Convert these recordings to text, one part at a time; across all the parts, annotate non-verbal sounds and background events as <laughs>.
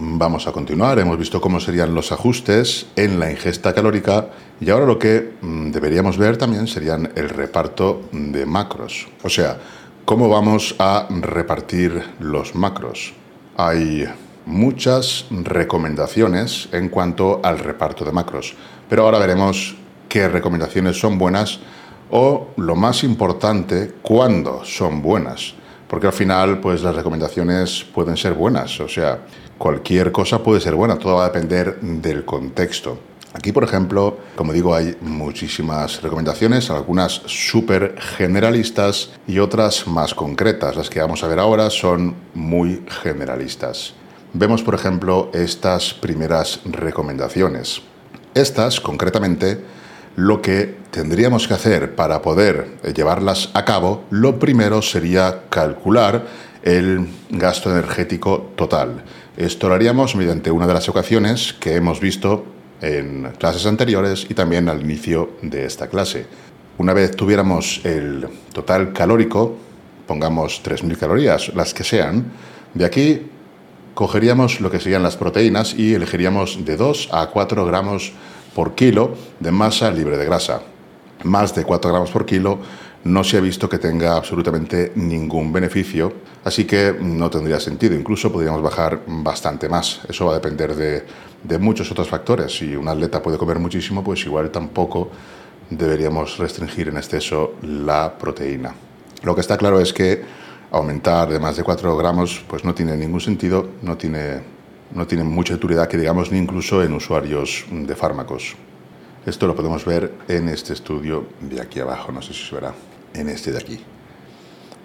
Vamos a continuar, hemos visto cómo serían los ajustes en la ingesta calórica y ahora lo que mm, deberíamos ver también serían el reparto de macros, o sea, cómo vamos a repartir los macros. Hay muchas recomendaciones en cuanto al reparto de macros, pero ahora veremos qué recomendaciones son buenas o, lo más importante, cuándo son buenas porque al final pues las recomendaciones pueden ser buenas, o sea, cualquier cosa puede ser buena, todo va a depender del contexto. Aquí, por ejemplo, como digo, hay muchísimas recomendaciones, algunas súper generalistas y otras más concretas. Las que vamos a ver ahora son muy generalistas. Vemos, por ejemplo, estas primeras recomendaciones. Estas, concretamente, lo que tendríamos que hacer para poder llevarlas a cabo, lo primero sería calcular el gasto energético total. Esto lo haríamos mediante una de las ecuaciones que hemos visto en clases anteriores y también al inicio de esta clase. Una vez tuviéramos el total calórico, pongamos 3.000 calorías, las que sean, de aquí cogeríamos lo que serían las proteínas y elegiríamos de 2 a 4 gramos por kilo de masa libre de grasa. Más de 4 gramos por kilo no se ha visto que tenga absolutamente ningún beneficio, así que no tendría sentido. Incluso podríamos bajar bastante más. Eso va a depender de, muchos otros factores. Si un atleta puede comer muchísimo, pues igual tampoco deberíamos restringir en exceso la proteína. Lo que está claro es que aumentar de más de 4 gramos pues no tiene ningún sentido, no tiene no tienen mucha utilidad que digamos ni incluso en usuarios de fármacos. Esto lo podemos ver en este estudio de aquí abajo, no sé si se verá, en este de aquí.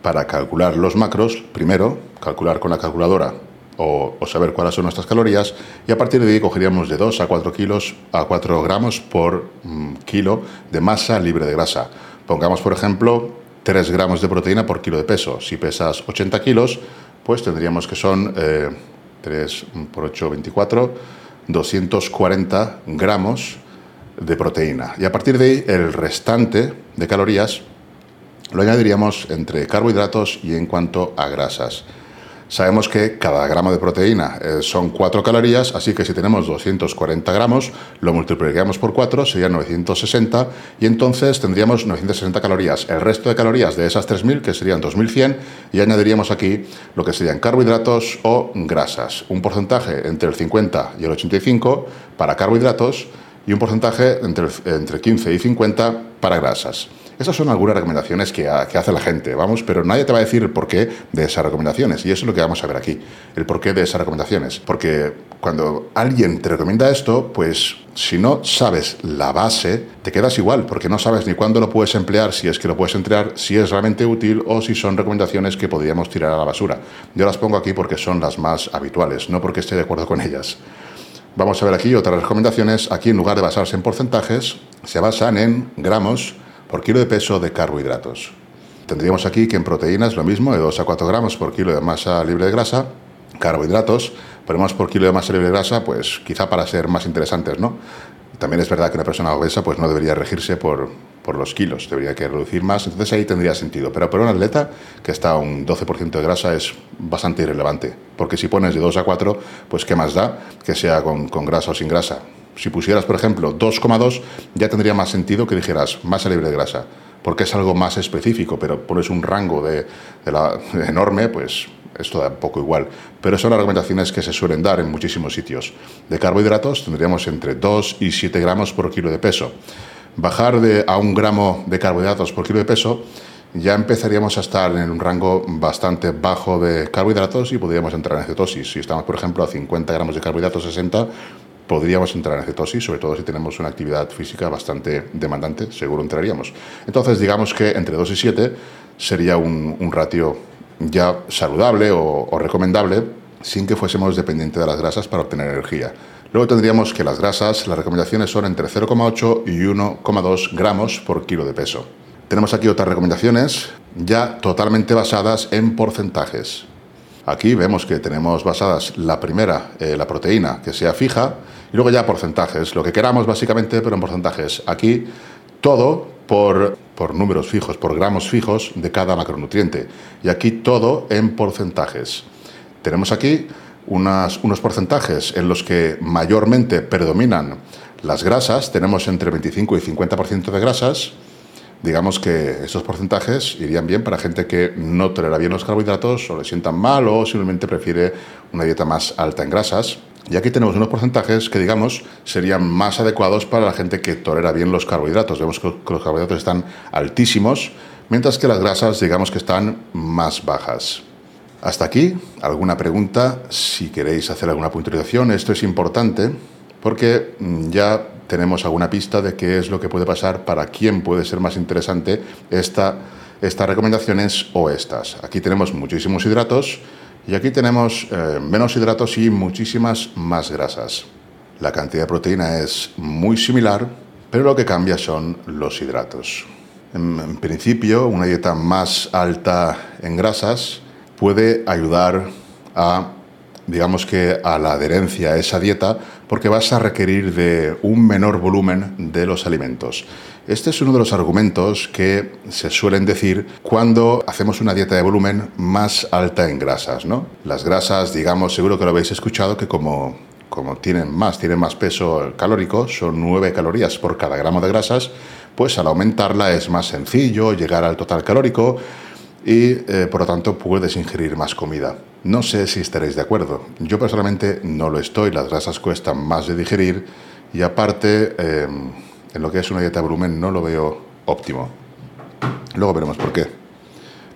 Para calcular los macros, primero, calcular con la calculadora o, saber cuáles son nuestras calorías y a partir de ahí cogeríamos de 2 a 4 kilos a 4 gramos por mm, kilo de masa libre de grasa. Pongamos, por ejemplo, 3 gramos de proteína por kilo de peso. Si pesas 80 kilos, pues tendríamos que son... Eh, 3 por 8, 24, 240 gramos de proteína. Y a partir de ahí, el restante de calorías lo añadiríamos entre carbohidratos y en cuanto a grasas. Sabemos que cada gramo de proteína eh, son 4 calorías, así que si tenemos 240 gramos, lo multiplicaríamos por 4, sería 960, y entonces tendríamos 960 calorías. El resto de calorías de esas 3.000, que serían 2.100, y añadiríamos aquí lo que serían carbohidratos o grasas. Un porcentaje entre el 50 y el 85 para carbohidratos y un porcentaje entre, entre 15 y 50 para grasas. Esas son algunas recomendaciones que, hace la gente, vamos, pero nadie te va a decir el porqué de esas recomendaciones. Y eso es lo que vamos a ver aquí, el porqué de esas recomendaciones. Porque cuando alguien te recomienda esto, pues si no sabes la base, te quedas igual, porque no sabes ni cuándo lo puedes emplear, si es que lo puedes emplear, si es realmente útil o si son recomendaciones que podríamos tirar a la basura. Yo las pongo aquí porque son las más habituales, no porque esté de acuerdo con ellas. Vamos a ver aquí otras recomendaciones. Aquí en lugar de basarse en porcentajes, se basan en gramos por kilo de peso de carbohidratos. Tendríamos aquí que en proteínas lo mismo, de 2 a 4 gramos por kilo de masa libre de grasa, carbohidratos, ponemos por kilo de masa libre de grasa, pues quizá para ser más interesantes, ¿no? También es verdad que una persona obesa pues no debería regirse por, por los kilos, debería que reducir más, entonces ahí tendría sentido. Pero para un atleta que está a un 12% de grasa es bastante irrelevante, porque si pones de 2 a 4, pues qué más da que sea con, con grasa o sin grasa si pusieras, por ejemplo, 2,2, ya tendría más sentido que dijeras masa libre de grasa. porque es algo más específico, pero pones un rango de, <laughs> enorme, pues esto da poco igual. Pero son las recomendaciones que se suelen dar en muchísimos sitios. De carbohidratos tendríamos entre 2 y 7 gramos por kilo de peso. Bajar de, a un gramo de carbohidratos por kilo de peso ya empezaríamos a estar en un rango bastante bajo de carbohidratos y podríamos entrar en cetosis. Si estamos, por ejemplo, a 50 gramos de carbohidratos, 60, podríamos entrar en cetosis, sobre todo si tenemos una actividad física bastante demandante, seguro entraríamos. Entonces, digamos que entre 2 y 7 sería un, ratio ya saludable o, recomendable sin que fuésemos dependientes de las grasas para obtener energía. Luego tendríamos que las grasas, las recomendaciones son entre 0,8 y 1,2 gramos por kilo de peso. Tenemos aquí otras recomendaciones ya totalmente basadas en porcentajes. Aquí vemos que tenemos basadas la primera, eh, la proteína, que sea fija, y luego ya porcentajes, lo que queramos básicamente, pero en porcentajes. Aquí todo por, por números fijos, por gramos fijos de cada macronutriente. Y aquí todo en porcentajes. Tenemos aquí unas, unos porcentajes en los que mayormente predominan las grasas, tenemos entre 25 y 50% de grasas, digamos que esos porcentajes irían bien para gente que no tolera bien los carbohidratos o le sientan mal o simplemente prefiere una dieta más alta en grasas. Y aquí tenemos unos porcentajes que, digamos, serían más adecuados para la gente que tolera bien los carbohidratos. Vemos que los carbohidratos están altísimos, mientras que las grasas, digamos que están más bajas. Hasta aquí, alguna pregunta, si queréis hacer alguna puntualización, esto es importante porque mm, ya tenemos alguna pista de qué es lo que puede pasar, para quién puede ser más interesante esta, estas recomendaciones o estas. Aquí tenemos muchísimos hidratos y aquí tenemos eh, menos hidratos y muchísimas más grasas. La cantidad de proteína es muy similar, pero lo que cambia son los hidratos. en principio, una dieta más alta en grasas puede ayudar a digamos que a la adherencia a esa dieta porque vas a requerir de un menor volumen de los alimentos. Este es uno de los argumentos que se suelen decir cuando hacemos una dieta de volumen más alta en grasas, ¿no? Las grasas, digamos, seguro que lo habéis escuchado, que como, como tienen más, tienen más peso calórico, son 9 calorías por cada gramo de grasas, pues al aumentarla es más sencillo llegar al total calórico y eh, por lo tanto puedes ingerir más comida. No sé si estaréis de acuerdo. Yo personalmente no lo estoy. Las grasas cuestan más de digerir y aparte eh, en lo que es una dieta volumen no lo veo óptimo. Luego veremos por qué.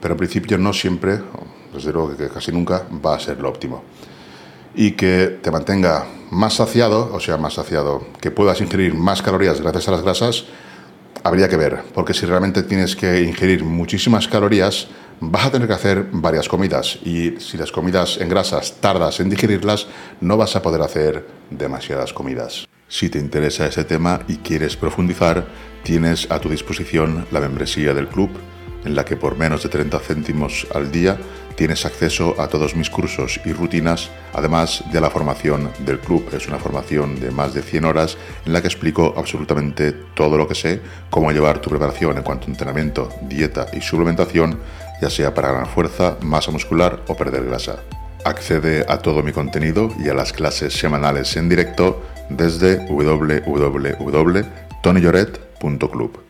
Pero en principio no siempre, desde luego que casi nunca, va a ser lo óptimo. Y que te mantenga más saciado, o sea, más saciado, que puedas ingerir más calorías gracias a las grasas, habría que ver, porque si realmente tienes que ingerir muchísimas calorías, vas a tener que hacer varias comidas y si las comidas en grasas tardas en digerirlas, no vas a poder hacer demasiadas comidas. Si te interesa ese tema y quieres profundizar, tienes a tu disposición la membresía del club, en la que por menos de 30 céntimos al día tienes acceso a todos mis cursos y rutinas, además de la formación del club. Es una formación de más de 100 horas en la que explico absolutamente todo lo que sé, cómo llevar tu preparación en cuanto a entrenamiento, dieta y suplementación, ya sea para ganar fuerza, masa muscular o perder grasa. Accede a todo mi contenido y a las clases semanales en directo desde www.tonyjoret.club.